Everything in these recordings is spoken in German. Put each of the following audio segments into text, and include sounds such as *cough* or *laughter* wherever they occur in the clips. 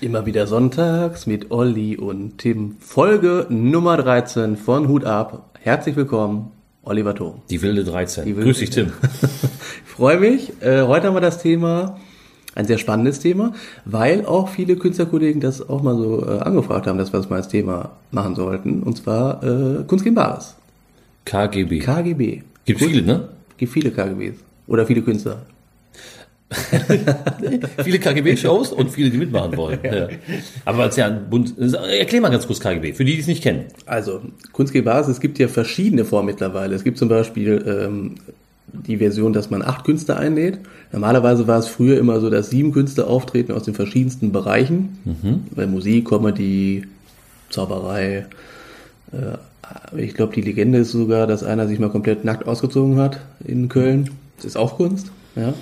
Immer wieder sonntags mit Olli und Tim. Folge Nummer 13 von Hut ab. Herzlich willkommen, Oliver Thom. Die wilde 13. Die wilde- Grüß dich, Tim. *laughs* Ich freue mich. Äh, heute haben wir das Thema, ein sehr spannendes Thema, weil auch viele Künstlerkollegen das auch mal so äh, angefragt haben, dass wir das mal als Thema machen sollten. Und zwar äh, Kunst gegen Bares. KGB. KGB. Gibt viele, ne? Gibt viele KGBs. Oder viele Künstler. *laughs* Viele KGB-Shows und viele, die mitmachen wollen. ja. Aber weil es ja ein Bund. Erklär mal ganz kurz KGB, für die, die es nicht kennen. Also, Kunst gegen Bares, es gibt ja verschiedene Formen mittlerweile. Es gibt zum Beispiel ähm, die Version, dass man acht Künstler einlädt. Normalerweise war es früher immer so, dass sieben Künstler auftreten aus den verschiedensten Bereichen. Bei Musik, Comedy, Zauberei. Äh, ich glaube, die Legende ist sogar, dass einer sich mal komplett nackt ausgezogen hat in Köln. Das ist auch Kunst, ja.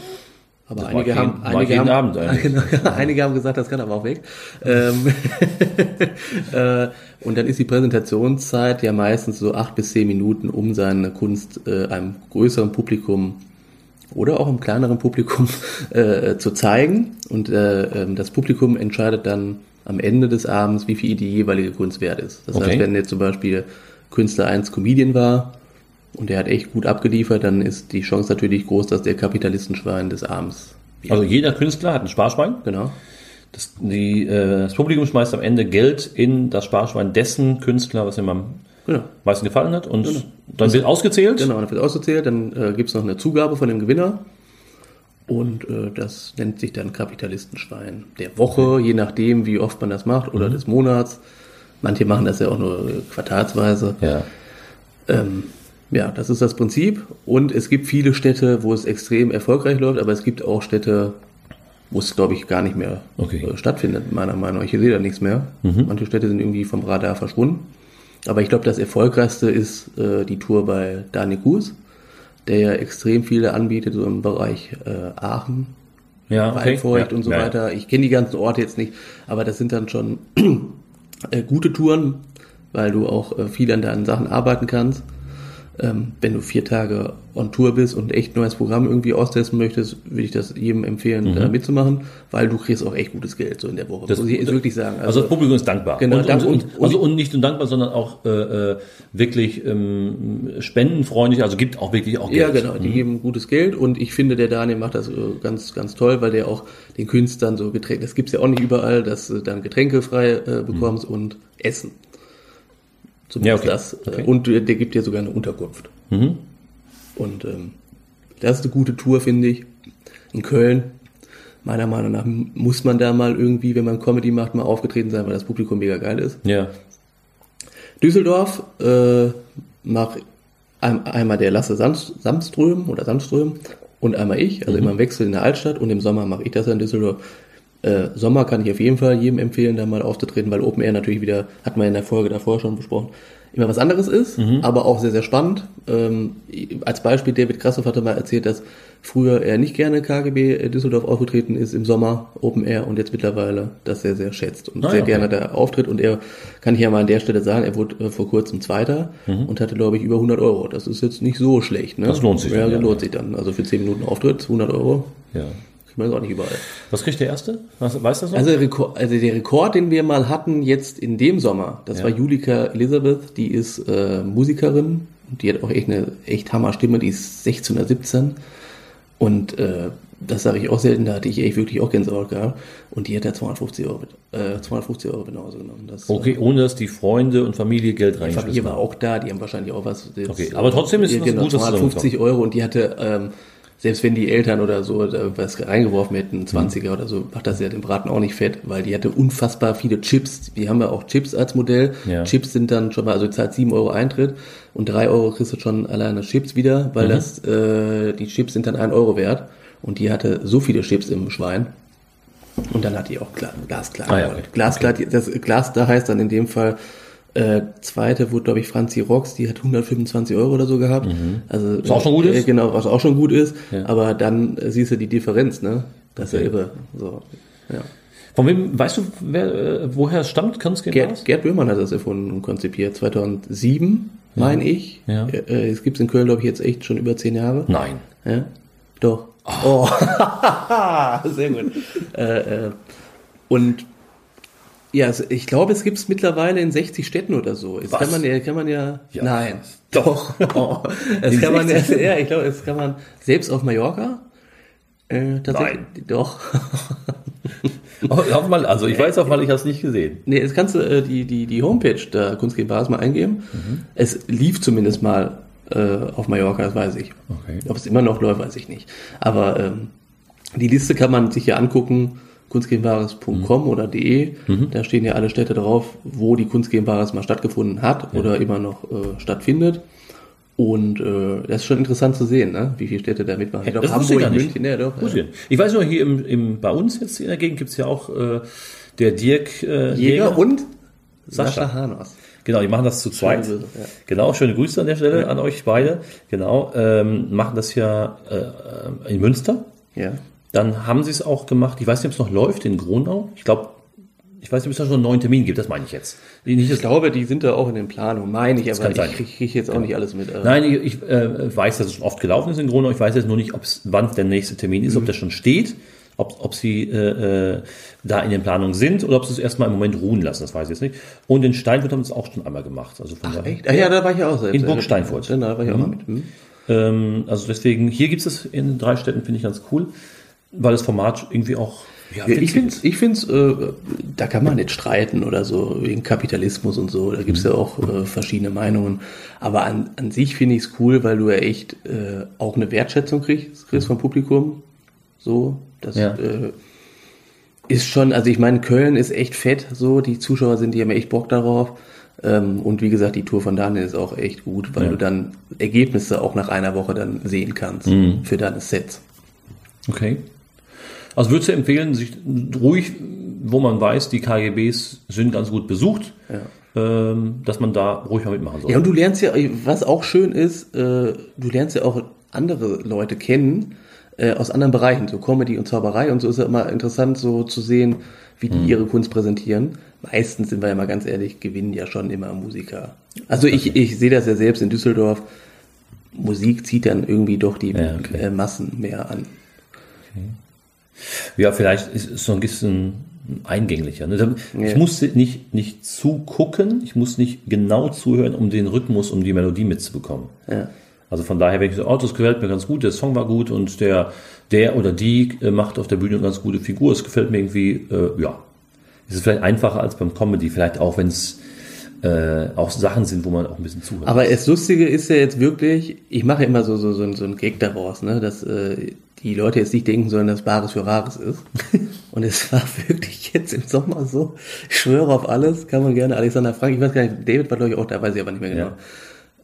Aber Das einige haben, jeden- mag einige haben, Abend eigentlich. *laughs* Genau, einige haben gesagt, das kann aber auch weg. Ähm, *laughs* äh, und dann ist die Präsentationszeit ja meistens so acht bis zehn Minuten, um seine Kunst äh, einem größeren Publikum oder auch einem kleineren Publikum *laughs* äh, zu zeigen. Und äh, ähm, das Publikum entscheidet dann am Ende des Abends, wie viel die jeweilige Kunst wert ist. Das Okay. heißt, wenn jetzt zum Beispiel Künstler 1 Comedian war und der hat echt gut abgeliefert, dann ist die Chance natürlich groß, dass der Kapitalistenschwein des Abends wird. Also jeder Künstler hat ein Sparschwein. Genau. Das, die, äh, das Publikum schmeißt am Ende Geld in das Sparschwein dessen Künstler, was ihm am Genau. meisten gefallen hat. Und dann wird ausgezählt. Genau, dann wird ausgezählt, dann äh, gibt's noch eine Zugabe von dem Gewinner. Und äh, das nennt sich dann Kapitalistenschwein der Woche, je nachdem, wie oft man das macht, oder des Monats. Manche machen das ja auch nur quartalsweise. Ja. Ähm, ja, das ist das Prinzip. Und es gibt viele Städte, wo es extrem erfolgreich läuft, aber es gibt auch Städte, wo es, glaube ich, gar nicht mehr Okay. äh, stattfindet, meiner Meinung nach. Ich sehe da nichts mehr. Manche Städte sind irgendwie vom Radar verschwunden. Aber ich glaube, das erfolgreichste ist äh, die Tour bei Dani Kuhs, der ja extrem viele anbietet, so im Bereich äh, Aachen, Ja, okay. Waldfeucht ja. und so ja, ja. weiter. Ich kenne die ganzen Orte jetzt nicht, aber das sind dann schon *clears throat* äh, gute Touren, weil du auch äh, viel an deinen Sachen arbeiten kannst. Ähm, wenn du vier Tage on Tour bist und echt neues Programm irgendwie austesten möchtest, würde ich das jedem empfehlen, da mitzumachen, weil du kriegst auch echt gutes Geld so in der Woche. Mhm. Das- muss ich jetzt wirklich sagen. Also das Publikum ist dankbar. Genau, und, dank- und, und- also und nicht nur dankbar, sondern auch äh, äh, wirklich ähm, spendenfreundlich, also gibt auch wirklich auch Ja, Geld. genau, die geben gutes Geld und ich finde, der Daniel macht das äh, ganz, ganz toll, weil der auch den Künstlern so Getränke, das gibt's ja auch nicht überall, dass du dann Getränke frei äh, bekommst und Essen. Zumindest Ja, okay. das. Äh, Okay. Und der gibt dir sogar eine Unterkunft. Mhm. Und ähm, das ist eine gute Tour, finde ich. In Köln. Meiner Meinung nach muss man da mal irgendwie, wenn man Comedy macht, mal aufgetreten sein, weil das Publikum mega geil ist. Ja. Düsseldorf äh, macht ein, einmal der Lasse Samström oder Sandström und einmal ich, also immer im Wechsel in der Altstadt und im Sommer mache ich das in Düsseldorf. Äh, Sommer kann ich auf jeden Fall jedem empfehlen, da mal aufzutreten, weil Open Air natürlich wieder, hat man in der Folge davor schon besprochen, immer was anderes ist, aber auch sehr, sehr spannend. Ähm, als Beispiel, David Krassoff hatte mal erzählt, dass früher er nicht gerne KGB Düsseldorf aufgetreten ist im Sommer, Open Air und jetzt mittlerweile das sehr, sehr schätzt und Ah, sehr okay. gerne da auftritt und er, kann ich ja mal an der Stelle sagen, er wurde äh, vor kurzem Zweiter und hatte, glaube ich, über 100 Euro. Das ist jetzt nicht so schlecht, ne? Das lohnt sich Ja, dann, ja. lohnt sich dann. Also für 10 Minuten Auftritt, 100 Euro, ja. Kriegt man auch nicht überall. Was kriegt der Erste? Was, weißt du das noch? Also, der Rekord, also der Rekord, den wir mal hatten jetzt in dem Sommer, das Ja. war Julika Elisabeth, die ist äh, Musikerin die hat auch echt eine echt Hammer Stimme, die ist 16 oder 17 und äh, das sage ich auch selten, da hatte ich echt wirklich auch Gänsehaut gehabt und die hat da 250 Euro, äh, 250 Euro genauso genommen. Das, okay, ohne dass die Freunde und Familie Geld Die Familie war auch da, die haben wahrscheinlich auch was. jetzt, Okay, aber trotzdem ist äh, das genau, gut, dass du 250 Euro und die hatte, ähm, selbst wenn die Eltern oder so da was reingeworfen hätten, Mhm. 20er oder so, macht das ja den Braten auch nicht fett, weil die hatte unfassbar viele Chips. Die haben ja auch Chips als Modell. Ja. Chips sind dann schon mal, also zahlt 7 Euro Eintritt und 3 Euro kriegst du schon alleine Chips wieder, Mhm. weil das, äh, die Chips sind dann 1 Euro wert und die hatte so viele Chips im Schwein. Und dann hat die auch Gla Glasklar. Ah, ja, okay. Glasklar, die- das Glas da heißt dann in dem Fall, äh, zweite wurde, glaube ich, Franzi Rox, die hat 125 Euro oder so gehabt. Also, Was auch schon gut äh, ist. Genau, was auch schon gut ist. Ja. Aber dann äh, siehst du die Differenz, ne? Das ist Okay. ja irre. So, ja. Von wem, weißt du, wer, äh, woher es stammt? Kannst du Gerd, Gerd Böhmann hat das erfunden und konzipiert. 2007, meine ich. Ja. Äh, es gibt in Köln, glaube ich, jetzt echt schon über zehn Jahre. Nein. Ja? Doch. Oh. *laughs* Sehr gut. äh, äh, und ja, also ich glaube, es gibt es mittlerweile in 60 Städten oder so. Jetzt Was? kann man ja, kann man ja, Ja. nein, *laughs* doch. *laughs* Oh. Das kann man ja, 60? ja, ich glaube, das kann man selbst auf Mallorca. Äh, tatsächlich, Nein. doch. *laughs* Oh, auf mal, also ich weiß auf mal, ich habe es nicht gesehen. Nee, jetzt kannst du äh, die, die, die Homepage der Kunst gegen Bares mal eingeben. Es lief zumindest mal äh, auf Mallorca, das weiß ich. Okay. Ob es immer noch läuft, weiß ich nicht. Aber ähm, die Liste kann man sich hier angucken, kunstgegenbares.com oder de. Da stehen ja alle Städte drauf, wo die Kunst gegen Bares mal stattgefunden hat oder immer noch äh, stattfindet. Und äh, das ist schon interessant zu sehen, ne? wie viele Städte da mitmachen. Ich Das wusste ich. München, ja, doch. Wusste ich nicht. Ich weiß nur, hier im, im, bei uns jetzt in der Gegend gibt's ja auch äh, der Dirk äh, Jäger, und Sascha. Sascha Hanos. Genau, die machen das zu zweit. Grüße, ja. Genau, schöne Grüße an der Stelle an euch beide. Genau, ähm, machen das ja äh, in Münster. Ja. Dann haben sie es auch gemacht, ich weiß nicht, ob es noch läuft, in Gronau. Ich glaube, ich weiß nicht, ob es da schon einen neuen Termin gibt, das meine ich jetzt. Nicht Ich glaube, die sind da auch in den Planungen, meine ich, aber ich kriege krieg jetzt auch nicht alles mit. äh, nein, ich, ich äh, weiß, dass es schon oft gelaufen ist in Gronau. Ich weiß jetzt nur nicht, wann der nächste Termin ist, ob Mhm. der schon steht, ob, ob sie äh, äh, da in den Planungen sind oder ob sie es erstmal im Moment ruhen lassen, das weiß ich jetzt nicht. Und in Steinfurt haben sie es auch schon einmal gemacht. Also von daher- Echt? Ah, ja, da war ich ja auch selbst. In Burg Steinfurt. Ja, da war ich auch mal mit. Hm. Ähm, also deswegen, hier gibt es in drei Städten, finde ich ganz cool, weil das Format irgendwie auch. Ja, ich witzig finde, ist. ich find's, äh, da kann man nicht streiten oder so, wegen Kapitalismus und so. Da gibt's ja auch äh, verschiedene Meinungen. Aber an, an sich finde ich's cool, weil du ja echt äh, auch eine Wertschätzung kriegst, kriegst vom Publikum. So, das Ja. äh, ist schon, also ich meine, Köln ist echt fett, so, die Zuschauer sind, die haben echt Bock darauf. Ähm, und wie gesagt, die Tour von Daniel ist auch echt gut, weil Ja. du dann Ergebnisse auch nach einer Woche dann sehen kannst Mhm. für deine Sets. Okay. Also würdest du empfehlen, sich ruhig, wo man weiß, die KGBs sind ganz gut besucht, ähm, dass man da ruhig mal mitmachen soll. Ja, und du lernst ja, was auch schön ist, äh, du lernst ja auch andere Leute kennen äh, aus anderen Bereichen, so Comedy und Zauberei und so ist ja immer interessant, so zu sehen, wie die ihre Kunst präsentieren. Meistens sind wir ja mal ganz ehrlich, gewinnen ja schon immer Musiker. Also ich, ich sehe das ja selbst in Düsseldorf. Musik zieht dann irgendwie doch die Ja, okay. äh, Massen mehr an. Ja, vielleicht ist es so ein bisschen eingänglicher. Ne? Ich Ja. muss nicht, nicht zugucken, ich muss nicht genau zuhören, um den Rhythmus, um die Melodie mitzubekommen. Ja. Also von daher, wenn ich so, oh, das gefällt mir ganz gut, der Song war gut und der, der oder die äh, macht auf der Bühne eine ganz gute Figur, es gefällt mir irgendwie, äh, ja. Es ist vielleicht einfacher als beim Comedy, vielleicht auch wenn es äh, auch Sachen sind, wo man auch ein bisschen zuhört. Aber das Lustige ist ja jetzt wirklich, ich mache immer so, so, so, so ein Gag daraus, ne, dass äh, die Leute jetzt nicht denken sollen, dass Bares für Rares ist. *laughs* Und es war wirklich jetzt im Sommer so, ich schwöre auf alles, kann man gerne, Alexander Frank, ich weiß gar nicht, David war glaube ich auch da, weiß ich aber nicht mehr genau. Ja.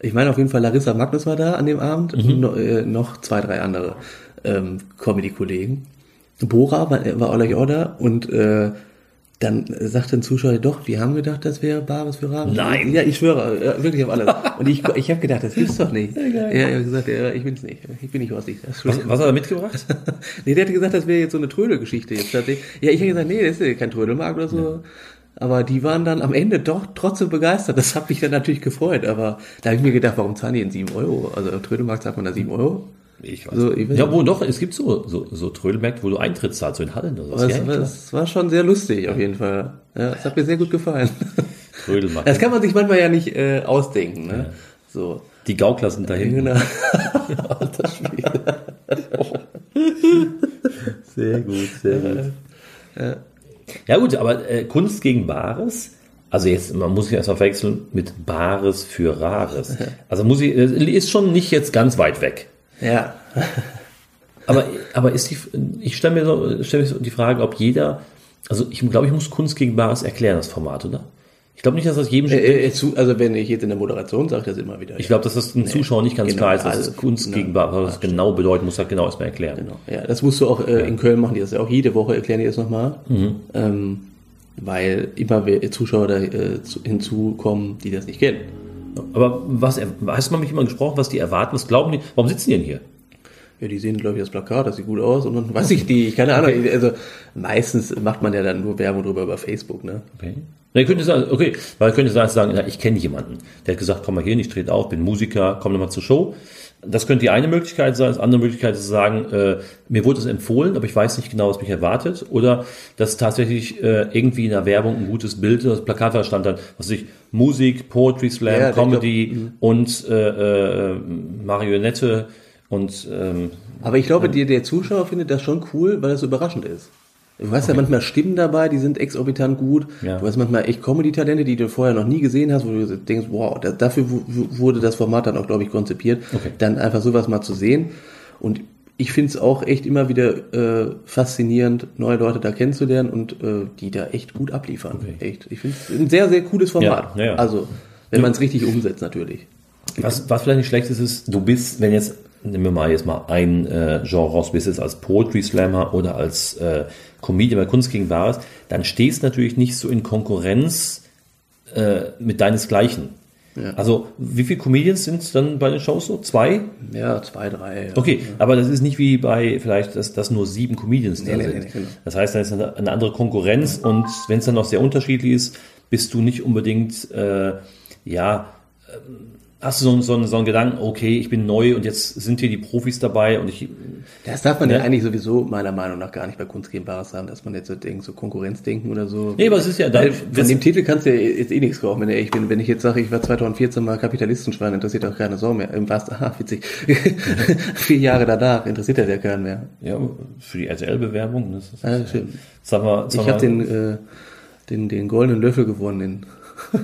Ich meine auf jeden Fall, Larissa Magnus war da an dem Abend, Mhm. no, äh, noch zwei, drei andere ähm, Comedy-Kollegen. Bora war, war auch da und äh, dann sagte ein Zuschauer, doch, wir haben gedacht, das wäre Bares für Rares. Nein. Ja, ich schwöre, ja, wirklich auf alles. Und ich, ich habe gedacht, das gibt's doch nicht. Ja, er hat gesagt, ja, ich bin's nicht. Ich bin nicht Horsti. Das was, was hat er mitgebracht? *laughs* nee, der hatte gesagt, das wäre jetzt so eine Trödelgeschichte jetzt tatsächlich. Ja, ich habe gesagt, nee, das ist ja kein Trödelmarkt oder so. Aber die waren dann am Ende doch trotzdem begeistert. Das hat mich dann natürlich gefreut. Aber da habe ich mir gedacht, warum zahlen die denn 7 Euro? Also im Trödelmarkt sagt man da 7 Euro. Ich weiß So, nicht. ich ja, wo doch, es gibt so, so, so Trödelmärkte, wo du Eintritt zahlst, so in Hallen oder so. Aber Ja, es war schon sehr lustig auf jeden Fall. Ja, es hat mir sehr gut gefallen. Trödelmarkt. Das kann man sich manchmal ja nicht äh, ausdenken. Ne? So. Die Gaukler sind da hinten. Genau. *laughs* Alter Schwede. Sehr gut, sehr gut. Ja gut, aber äh, Kunst gegen Bares, also jetzt, man muss sich erstmal verwechseln mit Bares für Rares. Also muss ich, äh, ist schon nicht jetzt ganz weit weg. Ja. *laughs* Aber, aber ist die, ich stelle mir, so, stell mir so die Frage, ob jeder, also ich glaube, ich muss Kunst gegen Bares erklären, das Format, oder? Ich glaube nicht, dass das jedem, Äh, äh, zu, also wenn ich jetzt in der Moderation sage, das immer wieder. ich glaube, dass das ein Zuschauer nicht ganz genau, klar ist, dass also, Kunst ne, gegen Bares, was das genau bedeutet, muss er genau erstmal erklären. Genau. Ja, das musst du auch äh, in Köln machen, die das ja auch jede Woche erklären die das nochmal. Mhm. Ähm, weil immer Zuschauer da äh, zu, hinzukommen, die das nicht kennen. Aber was, hast du mal mit jemandem gesprochen, was die erwarten, was glauben die, warum sitzen die denn hier? Ja, die sehen, glaube ich, das Plakat, das sieht gut aus und dann *laughs* weiß ich die, keine Ahnung, also meistens macht man ja dann nur Werbung drüber über Facebook, ne? Okay. Na, ich könnte sagen, okay, weil ich könnte sagen, na, ich kenne jemanden. Der hat gesagt, komm mal hier, ich trete auf, bin Musiker, komm doch mal zur Show. Das könnte die eine Möglichkeit sein. Das andere Möglichkeit ist zu sagen, äh, mir wurde es empfohlen, aber ich weiß nicht genau, was mich erwartet. Oder dass tatsächlich äh, irgendwie in der Werbung ein gutes Bild, das Plakat stand dann, was ich, Musik, Poetry Slam, Ja, Comedy glaub, mhm. und äh, äh, Marionette und ähm, Aber ich glaube, dir, der Zuschauer findet das schon cool, weil das so überraschend ist. Du hast ja manchmal Stimmen dabei, die sind exorbitant gut. Ja. Du hast manchmal echt Comedy-Talente, die du vorher noch nie gesehen hast, wo du denkst, wow, da, dafür wu- wu- wurde das Format dann auch, glaube ich, konzipiert, Okay. dann einfach sowas mal zu sehen. Und ich finde es auch echt immer wieder äh, faszinierend, neue Leute da kennenzulernen und äh, die da echt gut abliefern. Echt. Ich finde es ein sehr, sehr cooles Format. Ja, ja. Also, wenn man es richtig umsetzt, natürlich. Was, was vielleicht nicht schlecht ist, ist, du bist, wenn jetzt, nehmen wir mal jetzt mal ein äh, Genre raus, bist jetzt als Poetry Slammer oder als äh, Comedian bei Kunst gegen Wahres, dann stehst du natürlich nicht so in Konkurrenz äh, mit deinesgleichen. Ja. Also, wie viele Comedians sind dann bei den Shows so? Zwei? Ja, zwei, drei. Ja. Okay, aber das ist nicht wie bei vielleicht, dass, dass nur sieben Comedians da nee, sind. nee, nee, genau. Das heißt, da ist eine, eine andere Konkurrenz und wenn es dann noch sehr unterschiedlich ist, bist du nicht unbedingt, äh, ja, hast du so, einen- so, so einen Gedanken, okay, ich bin neu und jetzt sind hier die Profis dabei und ich, Das darf man ja, Ja. eigentlich sowieso meiner Meinung nach gar nicht bei Kunst gegen Bares haben, dass man jetzt so denkt, so Konkurrenzdenken oder so. Nee, aber es ist ja Weil von dem Titel kannst du ja jetzt eh nichts kaufen, wenn ehrlich bin. Wenn ich jetzt sage, ich war 2014 mal Kapitalistenschwein, interessiert auch keine Sau mehr. Im aha, *laughs* witzig. *laughs* Vier Jahre danach interessiert das ja keinen mehr. ja, für die RTL-Bewerbung, das ist, Ja, stimmt. sag mal, sag Ich mal, habe den, äh, den, den goldenen Löffel gewonnen,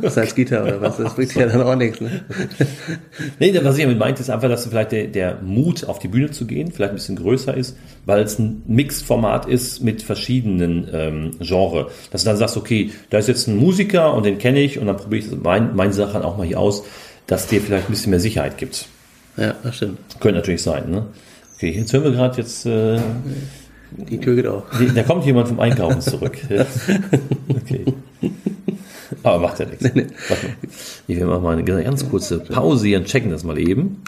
Salzgitter oder was. Das bringt ja dann auch nichts. Ne? *laughs* Nee, was ich damit meinte, ist einfach, dass vielleicht der, der Mut, auf die Bühne zu gehen, vielleicht ein bisschen größer ist, weil es ein Mixed-Format ist mit verschiedenen ähm, Genres. Dass du dann sagst, okay, da ist jetzt ein Musiker und den kenne ich und dann probiere ich mein, meine Sachen auch mal hier aus, dass dir vielleicht ein bisschen mehr Sicherheit gibt. Ja, das stimmt. Könnte natürlich sein, ne? Okay, jetzt hören wir gerade jetzt, äh, Die Tür geht auf. da kommt jemand vom Einkaufen zurück. *laughs* Okay. Aber macht ja nichts. Warte mal. Wir machen mal eine ganz kurze Pause hier und checken das mal eben.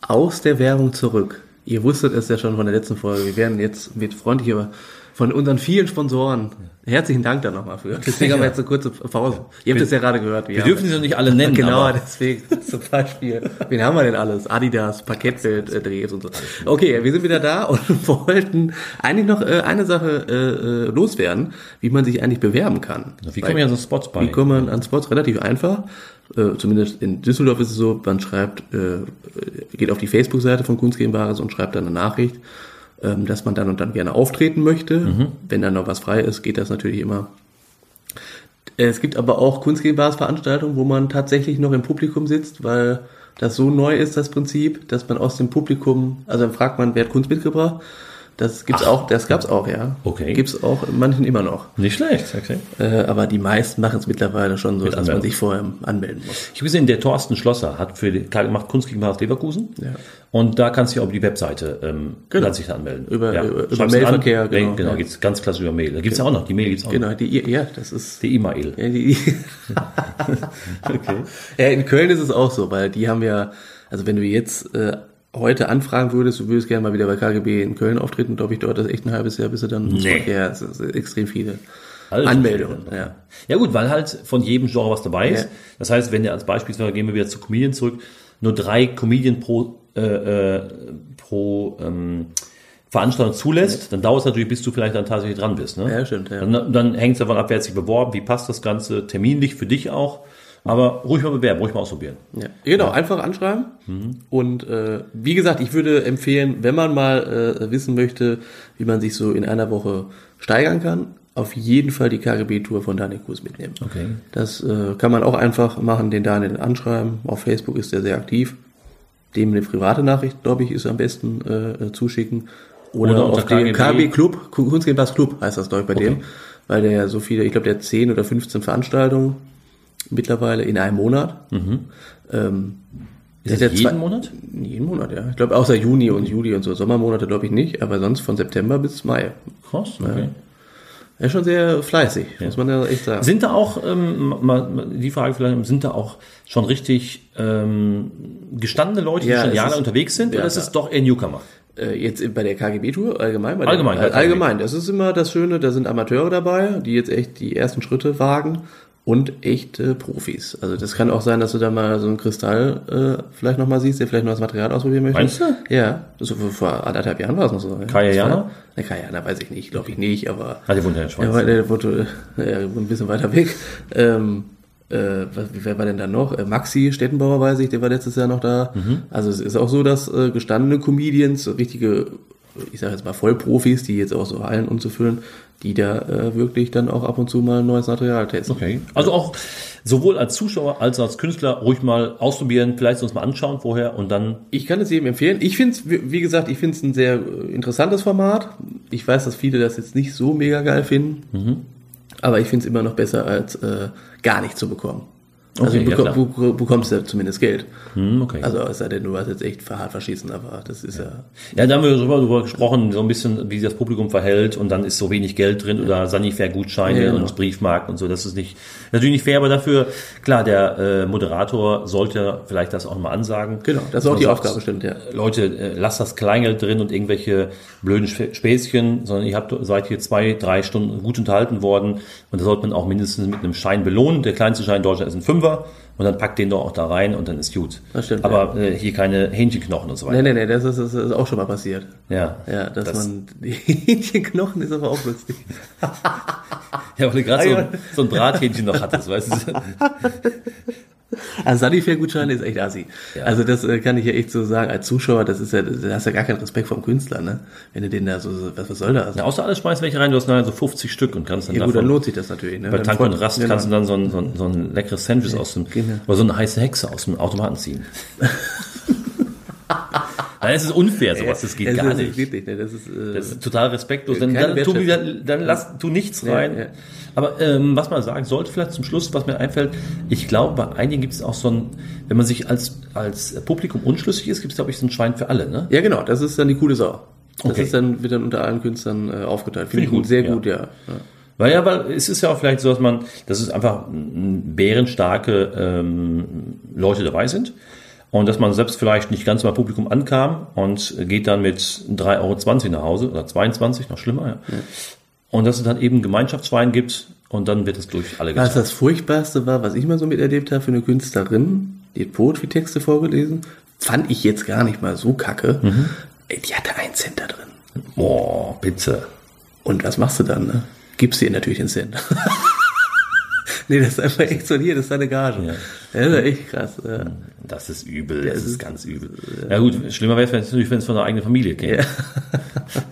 Aus der Werbung zurück. Ihr wusstet es ja schon von der letzten Folge. Wir werden jetzt mit freundlich, aber von unseren vielen Sponsoren herzlichen Dank da nochmal für. Deswegen haben wir jetzt eine kurze Pause. Ihr habt es ja gerade gehört. Wir dürfen sie noch nicht alle nennen, Genau, aber deswegen *laughs* zum Beispiel. Wen haben wir denn alles? Adidas, Parkettbild, äh, Drehs und so. Okay, wir sind wieder da und *laughs* wollten eigentlich noch äh, eine Sache äh, äh, loswerden, wie man sich eigentlich bewerben kann. wie kommen wir an so Spots bei? Wie kommt man an Spots? Relativ einfach. Äh, zumindest in Düsseldorf ist es so, man schreibt, äh, geht auf die Facebook-Seite von Kunst gegen Wahres und schreibt dann eine Nachricht, ähm, dass man dann und dann gerne auftreten möchte. Wenn dann noch was frei ist, geht das natürlich immer. Äh, Es gibt aber auch Kunst gegen Wahres Veranstaltungen, wo man tatsächlich noch im Publikum sitzt, weil das so neu ist, das Prinzip, dass man aus dem Publikum, also dann fragt man, wer hat Kunst mitgebracht? Das gibt's auch, das gab's auch, ja. Okay. Gibt's auch manchen immer noch. Nicht schlecht, okay. Äh, aber die meisten machen es mittlerweile schon so, dass man Anmeldung. sich vorher anmelden muss. Ich habe gesehen, der Thorsten Schlosser hat für die, macht Kunst gegen Wahres Leverkusen. Ja. Und da kannst du dich auf die Webseite ähm, Genau. kannst dich da anmelden. Über- über- über du Mailverkehr, an. genau, Ja, genau, ja. geht's ganz klassisch über Mail. Da gibt's ja auch noch, die Mail gibt's auch noch. Genau, die, ja, das ist. Die E-Mail. Ja, die, *laughs* Okay. ja, in Köln ist es auch so, weil die haben ja, also wenn du jetzt äh, heute anfragen würdest, du würdest gerne mal wieder bei KGB in Köln auftreten, glaube ich, dauert das echt ein halbes Jahr, bis du dann. Nee. Ja, es ist extrem viele Alter Anmeldungen. Ja. Ja gut, weil halt von jedem Genre was dabei ist. Ja. Das heißt, wenn der als Beispiel, gehen wir wieder zu Comedian zurück, nur drei Comedian pro, äh, äh, pro ähm, Veranstaltung zulässt, dann dauert es natürlich, bis du vielleicht dann tatsächlich dran bist. Ne? Ja, stimmt, ja. Dann, dann hängt es davon ab, wer hat sich beworben, wie passt das Ganze, terminlich für dich auch. Aber ruhig mal bewerben, ruhig mal ausprobieren. Ja, genau, einfach anschreiben. Und äh, wie gesagt, ich würde empfehlen, wenn man mal äh, wissen möchte, wie man sich so in einer Woche steigern kann, auf jeden Fall die KGB-Tour von Daniel Kurs mitnehmen. Okay. Das äh, kann man auch einfach machen, den Daniel anschreiben. Auf Facebook ist er sehr aktiv. Dem eine private Nachricht, glaube ich, ist am besten äh, äh, zuschicken. Oder, Oder auf den KGB. KB Club, heißt das, glaube ich, bei dem. Weil der ja so viele, ich glaube, der hat 10 oder 15 Veranstaltungen mittlerweile in einem Monat. Ähm, Ist das ja jeden zwei- Monat? Jeden Monat, ja. Ich glaube, außer Juni und Juli und so. Sommermonate glaube ich nicht, aber sonst von September bis Mai. Krass, okay. Er ist schon sehr fleißig, muss man ja echt sagen. Sind da auch, ähm, mal, die Frage vielleicht, sind da auch schon richtig ähm, gestandene Leute, die Ja, schon Jahre unterwegs sind, ja, oder ist ja. es doch eher Newcomer? Äh, jetzt bei der KGB-Tour allgemein? Bei Allgemein, Der, ja, allgemein. Das ist immer das Schöne, da sind Amateure dabei, die jetzt echt die ersten Schritte wagen und echte Profis. Also das kann auch sein, dass du da mal so einen Kristall äh, vielleicht nochmal siehst, der vielleicht noch das Material ausprobieren möchte. Meinst du? Ja, so vor, vor anderthalb Jahren war es noch so. ja. Kaya Das war- Jana? Ne, Kajana weiß ich nicht, glaube ich nicht, aber Ah, die wohnt ja in der Schweiz. ja, der wurde äh, ja, ein bisschen weiter weg. Ähm, äh, wer war denn da noch? Äh, Maxi Stettenbauer weiß ich, der war letztes Jahr noch da. Also es ist auch so, dass äh, gestandene Comedians, so richtige, ich sage jetzt mal Vollprofis, die jetzt auch so Hallen umzufüllen, die da äh, wirklich dann auch ab und zu mal neues Material testen. Okay. Also auch sowohl als Zuschauer als auch als Künstler ruhig mal ausprobieren, vielleicht uns mal anschauen vorher und dann. Ich kann es jedem empfehlen. Ich finde es, wie gesagt, ich finde es ein sehr äh, interessantes Format. Ich weiß, dass viele das jetzt nicht so mega geil finden. Aber ich finde es immer noch besser, als äh, gar nicht zu bekommen. Also Okay, du, ja, klar. du bekommst ja zumindest Geld. Hm, okay. Also es sei denn, du hast jetzt echt hart verschießen, aber das ist ja. Ja, da haben wir darüber, darüber gesprochen, so ein bisschen, wie sich das Publikum verhält und dann ist so wenig Geld drin oder Sanifair-Gutscheine Ja, genau. und Briefmarken und so. Das ist nicht, natürlich nicht fair, aber dafür, klar, der äh, Moderator sollte vielleicht das auch mal ansagen. Genau, das ist auch die sagt, Aufgabe, stimmt, ja. Leute, äh, lasst das Kleingeld drin und irgendwelche blöden Sp- Späßchen, sondern ihr habt, seid hier zwei, drei Stunden gut unterhalten worden und da sollte man auch mindestens mit einem Schein belohnen. Der kleinste Schein in Deutschland ist ein Fünfer und dann packt den doch auch da rein und dann ist gut. Das stimmt, Aber äh, hier keine Hähnchenknochen und so weiter. Nee, nee, nee, das ist, das ist auch schon mal passiert. Ja, Ja, dass Das- man die *laughs* Hähnchenknochen ist aber auch lustig. *laughs* Ja, weil du gerade so, Ah, ein- so ein Brathähnchen noch hattest, weißt du? *laughs* *laughs* Also Sanifair-Gutscheine ist echt assi. Ja. Also das äh, kann ich ja echt so sagen. Als Zuschauer, das ist ja, da hast ja gar keinen Respekt vom Künstler, ne? Wenn du den da so, so was, was soll das? Ja, außer alles schmeißt welche rein, du hast nachher so 50 Stück und kannst dann Ja gut, dann davon, lohnt sich das natürlich. Ne? bei Tank und Rast genau. kannst du dann so ein, so ein, so ein leckeres Sandwich aus dem, genau. oder so eine heiße Hexe aus dem Automaten ziehen. *laughs* Nein, es ist unfair, sowas, das geht gar nicht. Nicht ne? Das ist, äh, Das ist total respektlos. Dann, Keine dann, tu, wieder- dann lass tu nichts Ja, rein. ja. Aber ähm, was man sagen sollte, vielleicht zum Schluss, was mir einfällt, ich glaube, bei einigen gibt es auch so ein, wenn man sich als, als Publikum unschlüssig ist, gibt es, glaube ich, so ein Schwein für alle. Ne? ja genau, das ist dann die coole Sau. Das Okay. ist dann, wird dann unter allen Künstlern äh, aufgeteilt. Finde Finde ich gut, sehr ja. gut, ja. ja. Weil ja, weil es ist ja auch vielleicht so, dass man, dass es einfach mm, bärenstarke ähm, Leute dabei sind. Und dass man selbst vielleicht nicht ganz beim Publikum ankam und geht dann mit 3,20 Euro nach Hause oder 22, noch schlimmer, ja. Und dass es dann eben Gemeinschaftswein gibt und dann wird es durch alle Was geteilt. das Furchtbarste war, was ich mal so miterlebt habe für eine Künstlerin, die hat Poetry-Texte vorgelesen, fand ich jetzt gar nicht mal so kacke. Mhm. Ey, die hatte einen Cent da drin. Boah, bitte. Und was machst du dann? Ne? Gibst dir natürlich den Cent. *laughs* *laughs* nee, das ist einfach echt so, hier, das ist deine Gage. Ja. Das ist echt krass. Ja. Das ist übel, das das ist ist- ganz übel. Ja gut, schlimmer wäre es wenn es natürlich, wenn es von der eigenen Familie käme. Ja. *laughs*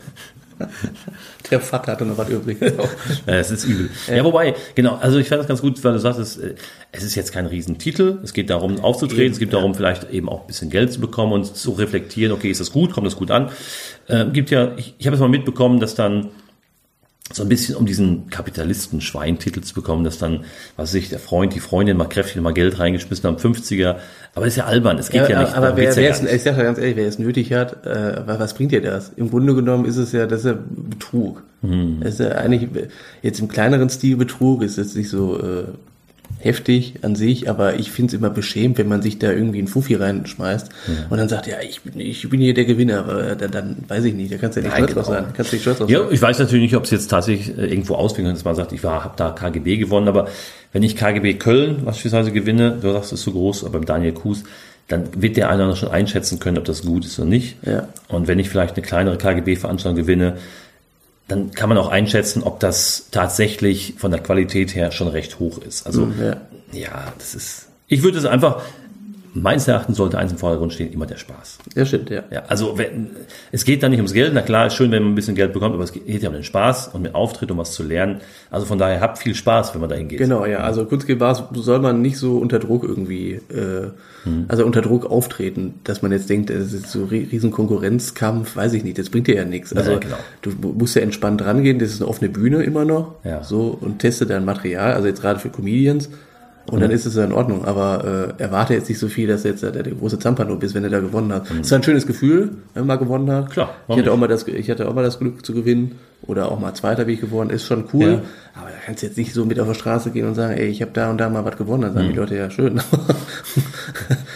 Der Vater hatte noch was übrig. *laughs* Ja, es ist übel. Ja, wobei, genau, also ich fand das ganz gut, weil du sagst, es, äh, es ist jetzt kein Riesentitel. Es geht darum, aufzutreten. Eben, es geht ja. darum, vielleicht eben auch ein bisschen Geld zu bekommen und zu reflektieren, okay, ist das gut, kommt das gut an. Ähm, gibt ja, ich, ich habe es mal mitbekommen, dass dann so ein bisschen um diesen Kapitalisten-Schweintitel zu bekommen, dass dann, was weiß ich, der Freund, die Freundin mal kräftig mal Geld reingeschmissen haben, 50er. Aber ist ja albern, es geht ja, Ja, nicht. aber wer, ja wer gar es, ich sag ja ganz ehrlich, wer es nötig hat, äh, was, was bringt dir das? Im Grunde genommen ist es ja, das ist ja Betrug. Hm. Das ist ja eigentlich jetzt im kleineren Stil Betrug, ist jetzt nicht so äh, heftig an sich, aber ich finde es immer beschämt, wenn man sich da irgendwie einen Fuffi reinschmeißt und dann sagt, ja, ich bin, ich bin hier der Gewinner, aber dann, dann weiß ich nicht, da kannst du ja nicht Nein, stolz drauf genau. sein. Kannst du nicht stolz drauf Ja, sein. ich weiß natürlich nicht, ob es jetzt tatsächlich äh, irgendwo ausfing, dass man sagt, ich war, habe da KGB gewonnen, aber wenn ich KGB Köln beispielsweise gewinne, du sagst, es ist so groß, aber beim Daniel Kuhs, dann wird der einer schon einschätzen können, ob das gut ist oder nicht. Ja. Und wenn ich vielleicht eine kleinere KGB-Veranstaltung gewinne, dann kann man auch einschätzen, ob das tatsächlich von der Qualität her schon recht hoch ist. Also Mhm, ja. ja, das ist. Ich würde es einfach, meines Erachtens sollte eins im Vordergrund stehen, immer der Spaß. Ja, stimmt, ja. Ja, also wenn, es geht da nicht ums Geld. Na klar, ist schön, wenn man ein bisschen Geld bekommt, aber es geht ja um den Spaß und mit Auftritt, um was zu lernen. Also von daher habt viel Spaß, wenn man da hingeht. Genau, ja. Also Kunstgeber soll man nicht so unter Druck irgendwie, äh, also unter Druck auftreten, dass man jetzt denkt, es ist so ri- riesen Konkurrenzkampf, weiß ich nicht, das bringt dir ja nichts. Also Ja, genau. du musst ja entspannt rangehen, das ist eine offene Bühne immer noch, Ja. so und teste dein Material, also jetzt gerade für Comedians. Und Mhm. dann ist es ja in Ordnung, aber äh, erwarte jetzt nicht so viel, dass jetzt der, der große Zampano bist, wenn du da gewonnen hast. Es war ein schönes Gefühl, wenn man mal gewonnen hat. Mhm. Klar, ich hatte, auch nicht? mal das, ich hatte auch mal das Glück zu gewinnen oder auch mal Zweiter, wie ich geworden, ist schon cool. Ja. Aber da kannst du jetzt nicht so mit auf der Straße gehen und sagen, ey, ich habe da und da mal was gewonnen. Dann sagen Mhm. die Leute, ja, schön. *laughs*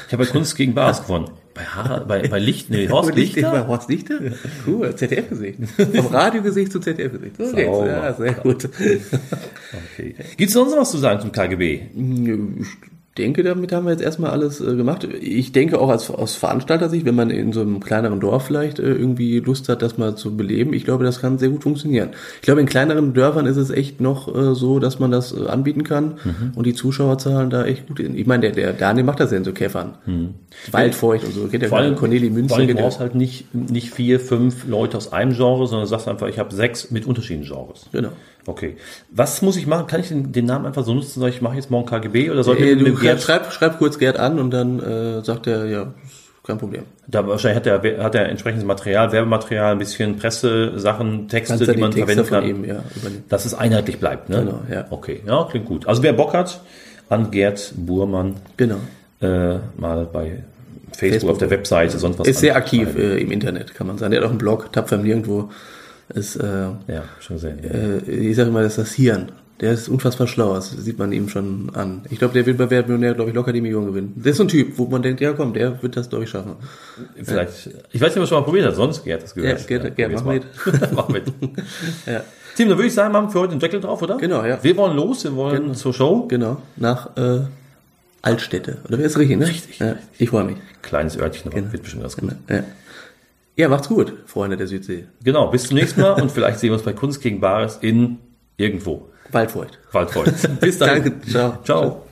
Ich habe bei Kunst gegen Bares gewonnen. Bei, Harald, bei, bei Licht, nee, Horst Lichter? Bei Horst Lichter? Cool, ZDF-Gesicht. Vom Radiogesicht zu ZDF-Gesicht. So geht's. Sauber. Ja, sehr gut. Okay. Gibt es sonst noch was zu sagen zum KGB? Ich denke, damit haben wir jetzt erstmal alles äh, gemacht. Ich denke auch als, aus Veranstalter-Sicht, wenn man in so einem kleineren Dorf vielleicht äh, irgendwie Lust hat, das mal zu beleben, ich glaube, das kann sehr gut funktionieren. Ich glaube, in kleineren Dörfern ist es echt noch äh, so, dass man das äh, anbieten kann und die Zuschauerzahlen da echt gut sind. Ich meine, der, der Daniel macht das ja in so Käffern. Waldfeucht und so. Kennt ja Vor allem, Corneli Münzen. vor allem brauchst halt nicht, nicht vier, fünf Leute aus einem Genre, sondern sagst einfach, ich habe sechs mit unterschiedlichen Genres. Genau. Okay. Was muss ich machen? Kann ich den, den Namen einfach so nutzen? Sag ich, ich mache jetzt morgen KGB oder sollte Äh, ich du Gerd- schreib, schreib kurz Gerd an und dann äh, sagt er, ja, kein Problem. Da wahrscheinlich hat er, hat er entsprechendes Material, Werbematerial, ein bisschen Presse-Sachen, Texte, Kannst die man Texte verwenden kann. ihm ja, übernehmen. Dass es einheitlich bleibt, ne? Genau, ja. Okay, ja, klingt gut. Also wer Bock hat, an Gerd Burmann Genau. äh, mal bei Facebook, auf der Webseite, sonst was Ist sehr aktiv äh, im Internet, kann man sagen. Der hat auch einen Blog, tapfer Nirgendwo. Ist, äh, Ja, schon gesehen. Ja. äh, ich sage immer, das ist das Hirn. Der ist unfassbar schlau, das sieht man ihm schon an. Ich glaube, der wird bei Wer wird Millionär, glaube ich, locker die Million gewinnen. Der ist so ein Typ, wo man denkt, ja komm, der wird das, glaube ich, schaffen. Vielleicht, ich weiß nicht, ob er schon mal probiert hat, sonst Gerd das gehört. Ja, Gerd- Gerd, probier's mach mal. *laughs* mach mit. *laughs* Ja. Tim, dann würde ich sagen, machen wir für heute den Deckel drauf, oder? Genau, ja. Wir wollen los, wir wollen zur Show. Genau, nach äh, Altstädte. Oder wer ist richtig, ne? Richtig, Ja, ich freue mich. Kleines Örtchen, Genau. aber wird bestimmt ganz gut. Ja. Ja, macht's gut, Freunde der Südsee. Genau, bis zum nächsten Mal und vielleicht sehen wir uns bei Kunst gegen Bares in irgendwo. Waldfeucht. Waldfeucht. Bis dann. Danke, ciao. Ciao.